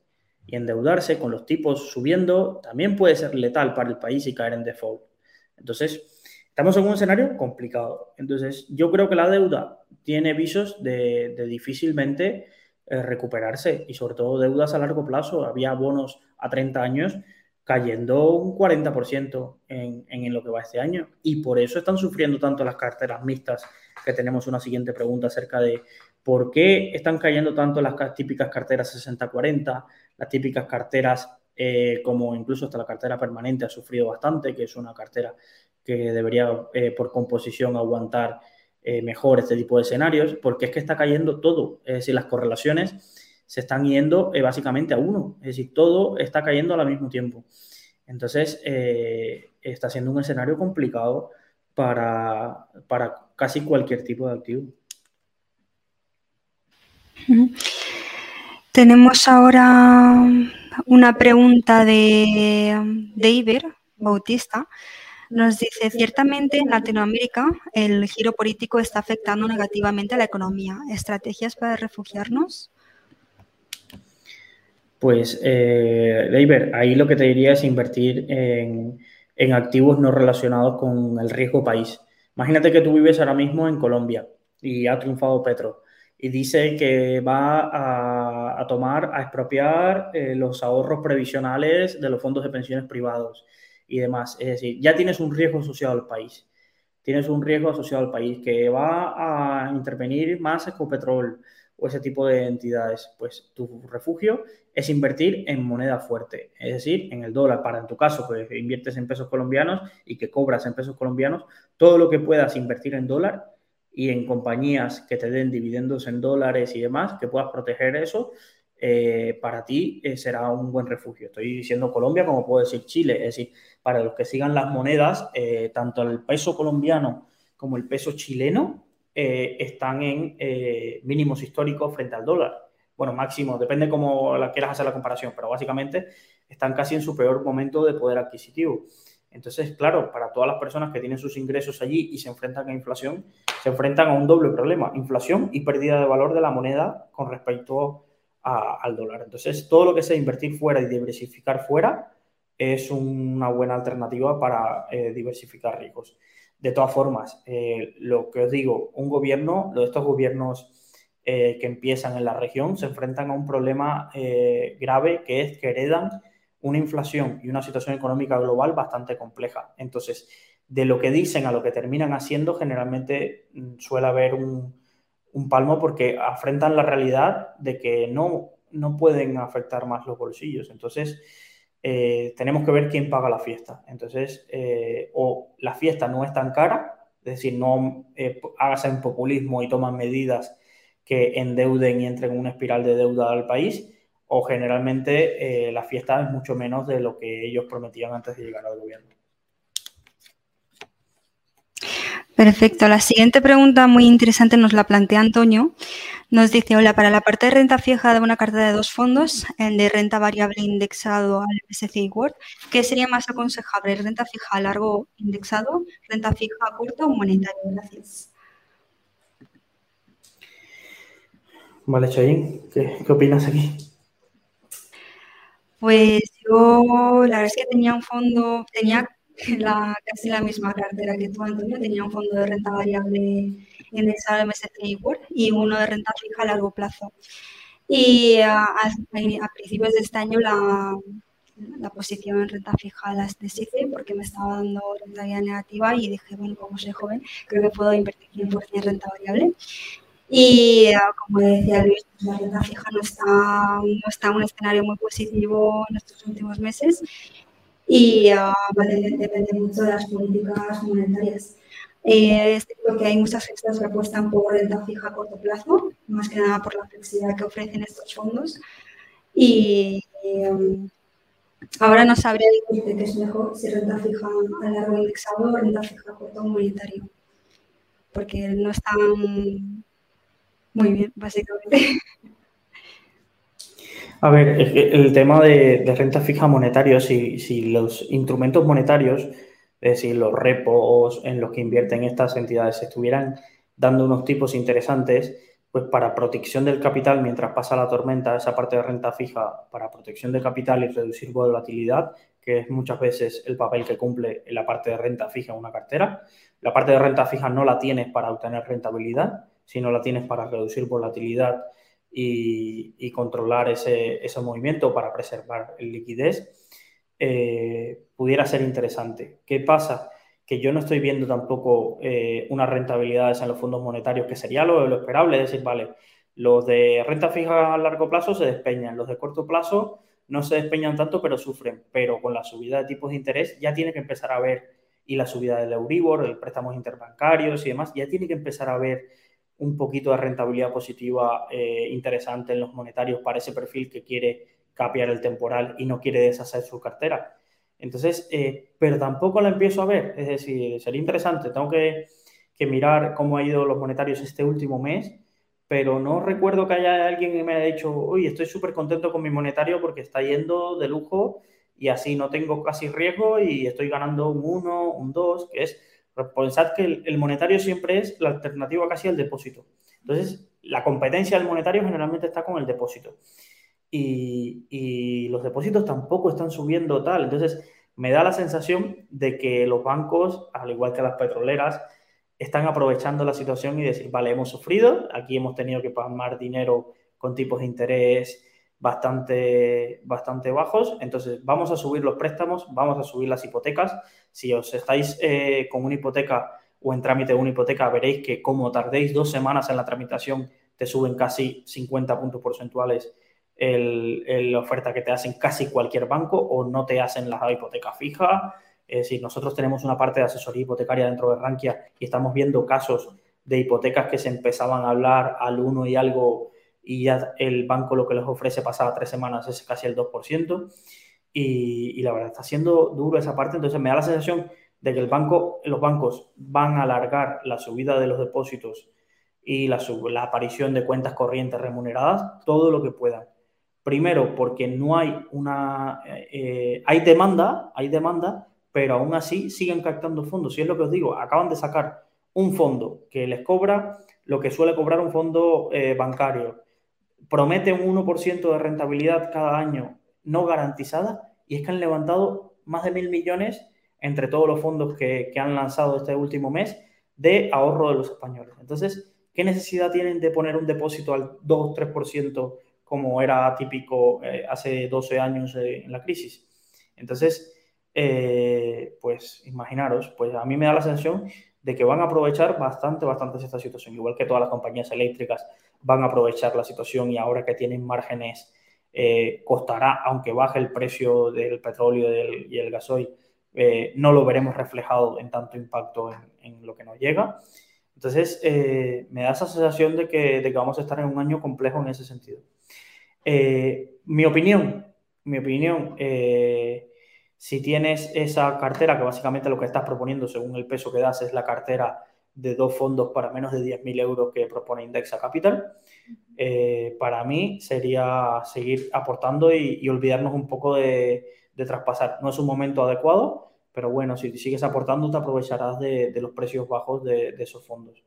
Y endeudarse con los tipos subiendo también puede ser letal para el país y caer en default. Entonces, Estamos en un escenario complicado. Entonces, yo creo que la deuda tiene visos de, difícilmente eh, recuperarse y sobre todo deudas a largo plazo. Había bonos a 30 años cayendo un 40% en, en, lo que va este año. Y por eso están sufriendo tanto las carteras mixtas, que tenemos una siguiente pregunta acerca de por qué están cayendo tanto las típicas carteras 60-40, las típicas carteras eh, como incluso hasta la cartera permanente ha sufrido bastante, que es una cartera que debería eh, por composición aguantar eh, mejor este tipo de escenarios, porque es que está cayendo todo, es decir, las correlaciones se están yendo básicamente a uno, es decir, todo está cayendo al mismo tiempo. Entonces, está siendo un escenario complicado para, para casi cualquier tipo de activo. Tenemos ahora una pregunta de, de Iber Bautista nos dice, ciertamente en Latinoamérica el giro político está afectando negativamente a la economía. ¿Estrategias para refugiarnos? Pues, eh, David, ahí lo que te diría es invertir en, activos no relacionados con el riesgo país. Imagínate que tú vives ahora mismo en Colombia y ha triunfado Petro y dice que va a, tomar, a expropiar eh, los ahorros previsionales de los fondos de pensiones privados y demás. Es decir, ya tienes un riesgo asociado al país. Tienes un riesgo asociado al país que va a intervenir más Ecopetrol o ese tipo de entidades. Pues tu refugio es invertir en moneda fuerte, es decir, en el dólar. Para en tu caso, que inviertes en pesos colombianos y que cobras en pesos colombianos, todo lo que puedas invertir en dólar y en compañías que te den dividendos en dólares y demás, que puedas proteger eso, eh, para ti eh, será un buen refugio. Estoy diciendo Colombia como puedo decir Chile, es decir, para los que sigan las monedas, eh, tanto el peso colombiano como el peso chileno están en mínimos históricos frente al dólar. Bueno, máximo, depende cómo la quieras hacer la comparación, pero básicamente están casi en su peor momento de poder adquisitivo. Entonces, claro, para todas las personas que tienen sus ingresos allí y se enfrentan a inflación, se enfrentan a un doble problema, inflación y pérdida de valor de la moneda con respecto al dólar. Entonces, todo lo que sea invertir fuera y diversificar fuera es una buena alternativa para eh, diversificar riesgos. De todas formas, eh, lo que os digo, un gobierno, estos gobiernos eh, que empiezan en la región se enfrentan a un problema grave que es que heredan una inflación y una situación económica global bastante compleja. Entonces, de lo que dicen a lo que terminan haciendo, generalmente mm, suele haber un, un palmo porque afrentan la realidad de que no, no pueden afectar más los bolsillos. Entonces, eh, tenemos que ver quién paga la fiesta. Entonces, eh, o la fiesta no es tan cara, es decir, no eh, hagan populismo y toman medidas que endeuden y entren en una espiral de deuda al país, o generalmente la fiesta es mucho menos de lo que ellos prometían antes de llegar al gobierno. Perfecto. La siguiente pregunta muy interesante nos la plantea Antonio. Nos dice, hola, para la parte de renta fija de una cartera de dos fondos, el de renta variable indexado al MSCI World, ¿qué sería más aconsejable? ¿Renta fija a largo indexado, renta fija a corto o monetario? Gracias. Vale, Chayin, ¿qué, ¿qué opinas aquí? Pues yo, la verdad es que tenía un fondo, tenía casi la misma cartera que tú, Antonio. Tenía un fondo de renta variable indexado MSCI World y uno de renta fija a largo plazo. Y a, a principios de este año la, la posición en renta fija la deshice porque me estaba dando rentabilidad negativa y dije, bueno, como soy joven, creo que puedo invertir 100% en renta variable. Y ah, como decía Luis, la renta fija no está, no está en un escenario muy positivo en estos últimos meses y uh, depende mucho de las políticas monetarias. Eh, es cierto que hay muchas gestas que apuestan por renta fija a corto plazo, más que nada por la flexibilidad que ofrecen estos fondos. Y, um, Ahora no sabría decirte qué es mejor, si renta fija a largo indexado o renta fija a corto monetario, porque no están muy bien, básicamente. A ver, el tema de, renta fija monetario, si, si, los instrumentos monetarios, es decir, los repos en los que invierten estas entidades estuvieran dando unos tipos interesantes, pues para protección del capital mientras pasa la tormenta, esa parte de renta fija para protección del capital y reducir volatilidad, que es muchas veces el papel que cumple en la parte de renta fija en una cartera. La parte de renta fija no la tienes para obtener rentabilidad, sino la tienes para reducir volatilidad y, controlar ese, movimiento para preservar liquidez. Eh, pudiera ser interesante. ¿Qué pasa? que yo no estoy viendo tampoco eh, unas rentabilidades en los fondos monetarios, que sería lo, lo esperable, es decir, vale, los de renta fija a largo plazo se despeñan, los de corto plazo no se despeñan tanto, pero sufren. Pero con la subida de tipos de interés ya tiene que empezar a ver, y la subida del Euribor, el préstamos interbancarios y demás, ya tiene que empezar a ver un poquito de rentabilidad positiva eh, interesante en los monetarios para ese perfil que quiere capear el temporal y no quiere deshacer su cartera. Entonces, eh, pero tampoco la empiezo a ver. Es decir, sería interesante. Tengo que, mirar cómo ha ido los monetarios este último mes, pero no recuerdo que haya alguien que me haya dicho, uy, estoy súper contento con mi monetario porque está yendo de lujo y así no tengo casi riesgo y estoy ganando un 1, un 2, que es, pensad que el, monetario siempre es la alternativa casi al depósito. Entonces, la competencia del monetario generalmente está con el depósito y, los depósitos tampoco están subiendo tal. Entonces, me da la sensación de que los bancos, al igual que las petroleras, están aprovechando la situación y decir, vale, hemos sufrido, aquí hemos tenido que pagar dinero con tipos de interés bastante, bastante bajos, entonces vamos a subir los préstamos, vamos a subir las hipotecas. Si os estáis eh, con una hipoteca o en trámite de una hipoteca, veréis que como tardéis dos semanas en la tramitación, te suben casi 50 puntos porcentuales la oferta que te hacen casi cualquier banco o no te hacen la hipoteca fija. Es decir, nosotros tenemos una parte de asesoría hipotecaria dentro de Rankia y estamos viendo casos de hipotecas que se empezaban a hablar al 1 y algo y ya el banco lo que les ofrece pasada tres semanas es casi el 2%. Y, y, la verdad está siendo duro esa parte. Entonces me da la sensación de que el banco, los bancos van a alargar la subida de los depósitos y la, aparición de cuentas corrientes remuneradas todo lo que puedan. Primero, porque no hay una... Eh, hay demanda, hay demanda, pero aún así siguen captando fondos. Y es lo que os digo, acaban de sacar un fondo que les cobra lo que suele cobrar un fondo eh, bancario. Promete un 1% de rentabilidad cada año no garantizada y es que han levantado más de mil millones entre todos los fondos que, que han lanzado este último mes de ahorro de los españoles. Entonces, ¿qué necesidad tienen de poner un depósito al 2-3% como era típico eh, hace 12 años eh, en la crisis. Entonces, eh, pues imaginaros, pues a mí me da la sensación de que van a aprovechar bastante, bastante esta situación, igual que todas las compañías eléctricas van a aprovechar la situación y ahora que tienen márgenes, costará, aunque baje el precio del petróleo y el gasoil, no lo veremos reflejado en tanto impacto en, lo que nos llega. Entonces, me da esa sensación de que, de que vamos a estar en un año complejo en ese sentido. Eh, mi opinión, mi opinión, eh, si tienes esa cartera, que básicamente lo que estás proponiendo según el peso que das es la cartera de dos fondos para menos de 10.000 euros que propone Indexa Capital, eh, para mí sería seguir aportando y, olvidarnos un poco de, traspasar. No es un momento adecuado, pero bueno, si sigues aportando te aprovecharás de, los precios bajos de, de esos fondos.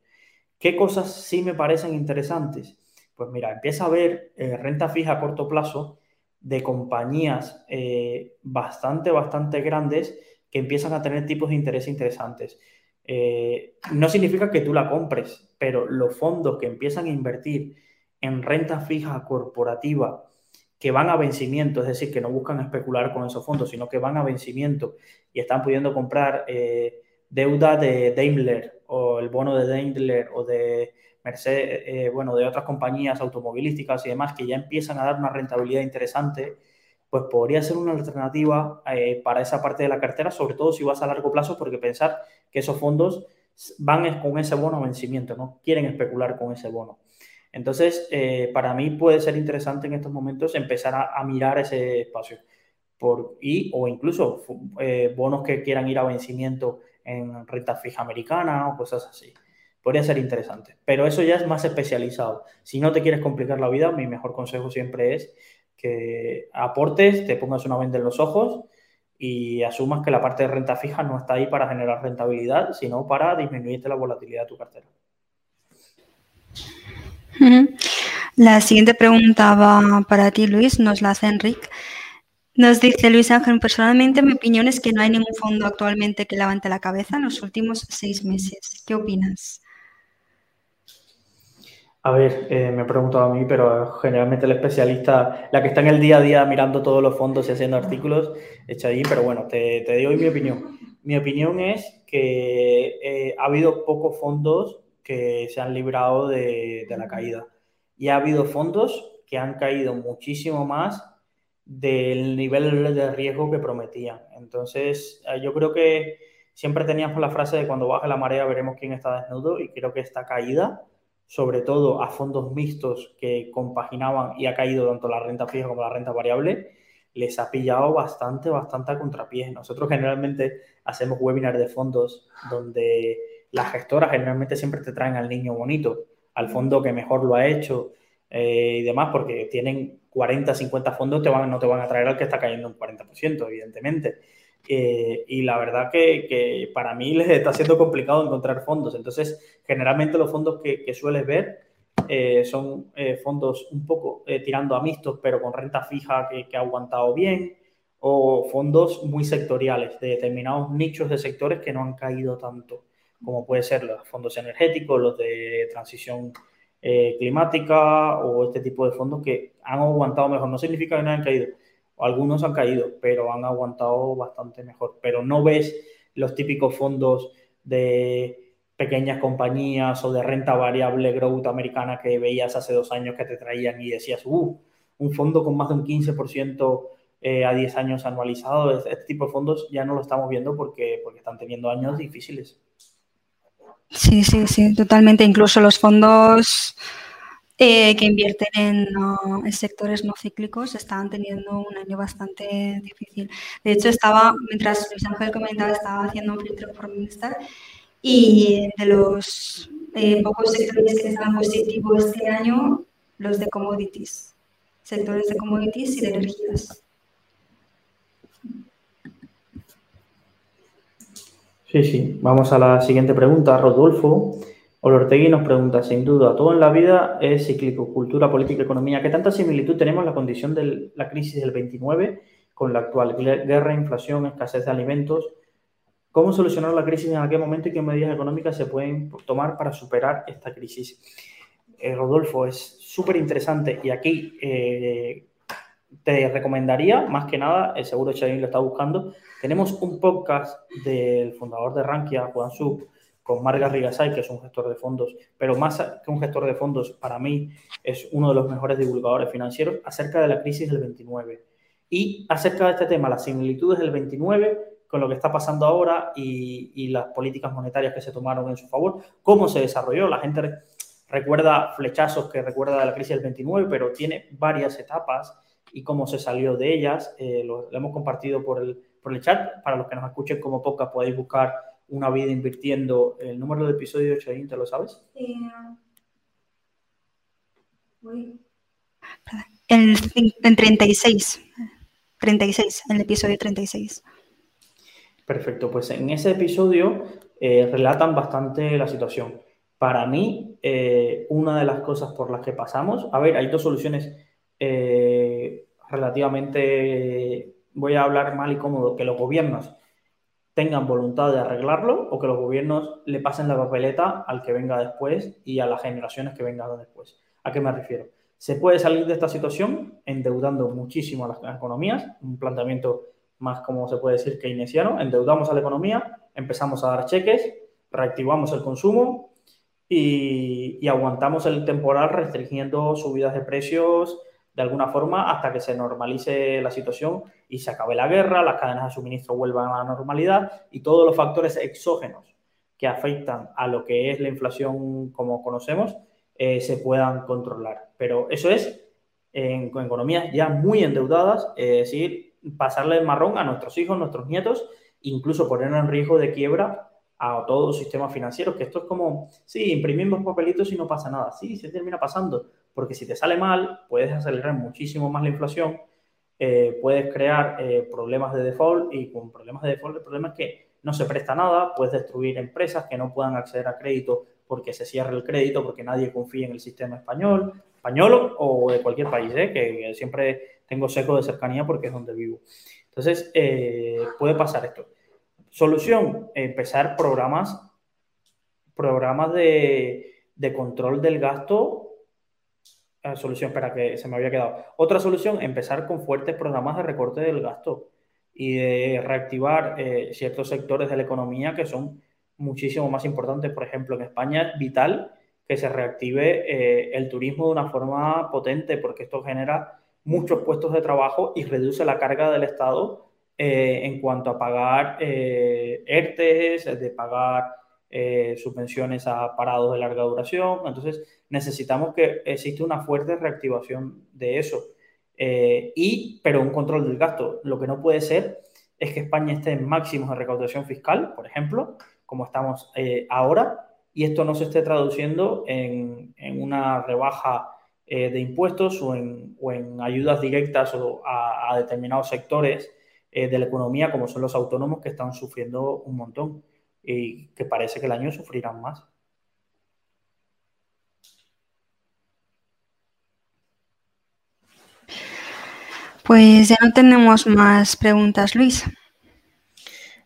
¿Qué cosas sí me parecen interesantes? Pues mira, empieza a ver eh, renta fija a corto plazo de compañías eh, bastante, bastante grandes que empiezan a tener tipos de interés interesantes. Eh, no significa que tú la compres, pero los fondos que empiezan a invertir en renta fija corporativa que van a vencimiento, es decir, que no buscan especular con esos fondos, sino que van a vencimiento y están pudiendo comprar eh, deuda de Daimler o el bono de Daimler o de Mercedes, eh, bueno, de otras compañías automovilísticas y demás que ya empiezan a dar una rentabilidad interesante, pues podría ser una alternativa para esa parte de la cartera, sobre todo si vas a largo plazo, porque pensar que esos fondos van con ese bono a vencimiento, no quieren especular con ese bono. Entonces, eh, para mí puede ser interesante en estos momentos empezar a, mirar ese espacio. Por, y, o incluso bonos que quieran ir a vencimiento en renta fija americana o cosas así podría ser interesante. Pero eso ya es más especializado. Si no te quieres complicar la vida, mi mejor consejo siempre es que aportes, te pongas una venda en los ojos y asumas que la parte de renta fija no está ahí para generar rentabilidad, sino para disminuirte la volatilidad de tu cartera. La siguiente pregunta va para ti, Luis, nos la hace Enrique. Nos dice Luis Ángel, personalmente mi opinión es que no hay ningún fondo actualmente que levante la cabeza en los últimos seis meses. ¿Qué opinas? A ver, eh, me he preguntado a mí, pero generalmente el especialista, la que está en el día a día mirando todos los fondos y haciendo artículos, está ahí, pero bueno, te, te doy mi opinión. Mi opinión es que eh, ha habido pocos fondos que se han librado de, de la caída y ha habido fondos que han caído muchísimo más del nivel de riesgo que prometían. Entonces, eh, yo creo que siempre teníamos la frase de cuando baje la marea veremos quién está desnudo y creo que esta caída sobre todo a fondos mixtos que compaginaban y ha caído tanto la renta fija como la renta variable, les ha pillado bastante, bastante a contrapié. Nosotros generalmente hacemos webinars de fondos donde las gestoras generalmente siempre te traen al niño bonito, al fondo que mejor lo ha hecho eh, y demás, porque tienen 40, 50 fondos, te van, no te van a traer al que está cayendo un 40%, evidentemente. Eh, y la verdad que, para mí les está siendo complicado encontrar fondos. Entonces, generalmente los fondos que, sueles ver eh, son eh, fondos un poco tirando a mixtos, pero con renta fija que, ha aguantado bien, o fondos muy sectoriales de determinados nichos de sectores que no han caído tanto, como puede ser los fondos energéticos, los de transición climática o este tipo de fondos que han aguantado mejor. No significa que no hayan caído, algunos han caído, pero han aguantado bastante mejor. Pero no ves los típicos fondos de pequeñas compañías o de renta variable growth americana que veías hace dos años que te traían y decías, uh, un fondo con más de un 15% eh, a 10 años anualizado. Este, tipo de fondos ya no lo estamos viendo porque, porque están teniendo años difíciles. Sí, sí, sí, totalmente. Incluso los fondos eh, que invierten en, sectores no cíclicos están teniendo un año bastante difícil. De hecho, estaba, mientras Luis Ángel comentaba, estaba haciendo un filtro por Minstar y de los eh, pocos sectores que están positivos este año, los de commodities, sectores de commodities y de energías. Sí, sí. Vamos a la siguiente pregunta, Rodolfo. Olortegui nos pregunta, sin duda, todo en la vida es cíclico, cultura, política, economía. ¿Qué tanta similitud tenemos en la condición de la crisis del 29 con la actual? Guerra, inflación, escasez de alimentos. ¿Cómo solucionar la crisis en aquel momento y qué medidas económicas se pueden tomar para superar esta crisis? Eh, Rodolfo, es súper interesante y aquí eh, te recomendaría, más que nada, el seguro Chavín lo está buscando, tenemos un podcast del fundador de Rankia, Juan Sub, con Marga Rigasay, que es un gestor de fondos, pero más que un gestor de fondos, para mí es uno de los mejores divulgadores financieros acerca de la crisis del 29 y acerca de este tema, las similitudes del 29 con lo que está pasando ahora y, las políticas monetarias que se tomaron en su favor, cómo se desarrolló. La gente recuerda flechazos que recuerda de la crisis del 29, pero tiene varias etapas y cómo se salió de ellas. Eh, lo, hemos compartido por el, por el chat. Para los que nos escuchen como podcast, podéis buscar una vida invirtiendo. ¿El número de episodios, Chain, te lo sabes? El, en 36. 36, en el episodio 36. Perfecto, pues en ese episodio eh, relatan bastante la situación. Para mí, eh, una de las cosas por las que pasamos, a ver, hay dos soluciones eh, relativamente, voy a hablar mal y cómodo, que los gobiernos tengan voluntad de arreglarlo o que los gobiernos le pasen la papeleta al que venga después y a las generaciones que vengan después. ¿A qué me refiero? Se puede salir de esta situación endeudando muchísimo a las economías, un planteamiento más como se puede decir keynesiano, endeudamos a la economía, empezamos a dar cheques, reactivamos el consumo y, y aguantamos el temporal restringiendo subidas de precios, de alguna forma hasta que se normalice la situación y se acabe la guerra, las cadenas de suministro vuelvan a la normalidad y todos los factores exógenos que afectan a lo que es la inflación como conocemos eh, se puedan controlar. Pero eso es en, economías ya muy endeudadas, es decir, pasarle el marrón a nuestros hijos, nuestros nietos, incluso poner en riesgo de quiebra a todos los sistemas financieros, que esto es como, sí, imprimimos papelitos y no pasa nada. Sí, se termina pasando, porque si te sale mal, puedes acelerar muchísimo más la inflación, eh, puedes crear eh, problemas de default y con problemas de default el problema es que no se presta nada, puedes destruir empresas que no puedan acceder a crédito porque se cierre el crédito, porque nadie confía en el sistema español, español o de cualquier país, ¿eh? que, siempre tengo seco de cercanía porque es donde vivo. Entonces, puede pasar esto. Solución, empezar programas, programas de, de control del gasto solución, espera, que se me había quedado. Otra solución, empezar con fuertes programas de recorte del gasto y de reactivar eh, ciertos sectores de la economía que son muchísimo más importantes. Por ejemplo, en España es vital que se reactive eh, el turismo de una forma potente porque esto genera muchos puestos de trabajo y reduce la carga del Estado eh, en cuanto a pagar ERTES, de pagar subvenciones a parados de larga duración. Entonces, necesitamos que existe una fuerte reactivación de eso. Eh, y, pero un control del gasto. Lo que no puede ser es que España esté en máximos de recaudación fiscal, por ejemplo, como estamos eh, ahora, y esto no se esté traduciendo en, una rebaja eh, de impuestos o en, ayudas directas o a determinados sectores de la economía, como son los autónomos, que están sufriendo un montón y que parece que el año sufrirán más. Pues ya no tenemos más preguntas, Luis.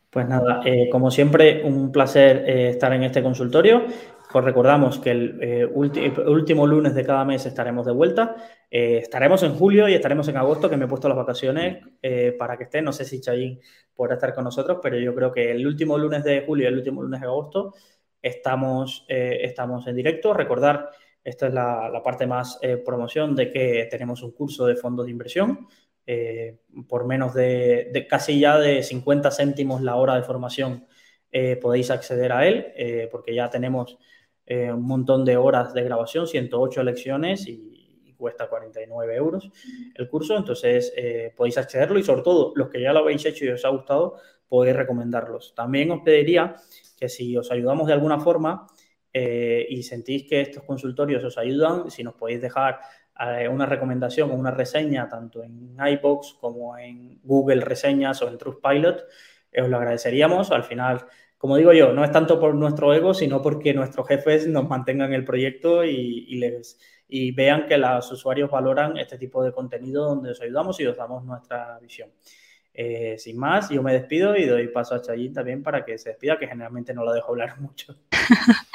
Pues nada, eh, como siempre, un placer eh, estar en este consultorio. Os recordamos que el, eh, último lunes de cada mes estaremos de vuelta. estaremos en julio y estaremos en agosto, que me he puesto las vacaciones para que estén. No sé si Chayín podrá estar con nosotros, pero yo creo que el último lunes de julio y el último lunes de agosto estamos, estamos en directo. Recordar, esta es la, la parte más promoción de que tenemos un curso de fondos de inversión eh, por menos de, casi ya de 50 céntimos la hora de formación eh, podéis acceder a él, eh, porque ya tenemos un montón de horas de grabación, 108 lecciones y cuesta 49 euros el curso, entonces podéis accederlo y sobre todo los que ya lo habéis hecho y os ha gustado, podéis recomendarlos. También os pediría que si os ayudamos de alguna forma, y sentís que estos consultorios os ayudan, si nos podéis dejar eh, una recomendación o una reseña tanto en iBox como en Google Reseñas o en Trustpilot, eh, os lo agradeceríamos. Al final, como digo yo, no es tanto por nuestro ego, sino porque nuestros jefes nos mantengan el proyecto y, les, y vean que los usuarios valoran este tipo de contenido donde os ayudamos y os damos nuestra visión. Eh, sin más, yo me despido y doy paso a Chayín también para que se despida, que generalmente no lo dejo hablar mucho.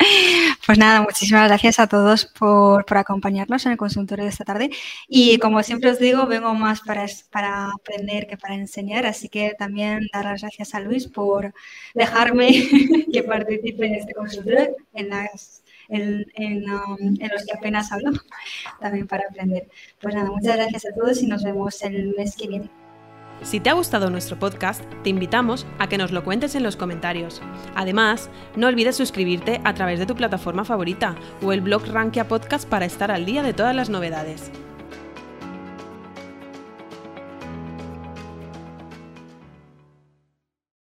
Pues nada, muchísimas gracias a todos por, acompañarnos en el consultorio de esta tarde. Y como siempre os digo, vengo más para, para aprender que para enseñar, así que también dar las gracias a Luis por dejarme que participe en este consultorio, en las en, um, en, los que apenas hablo, también para aprender. Pues nada, muchas gracias a todos y nos vemos el mes que viene. Si te ha gustado nuestro podcast, te invitamos a que nos lo cuentes en los comentarios. Además, no olvides suscribirte a través de tu plataforma favorita o el blog Rankia Podcast para estar al día de todas las novedades.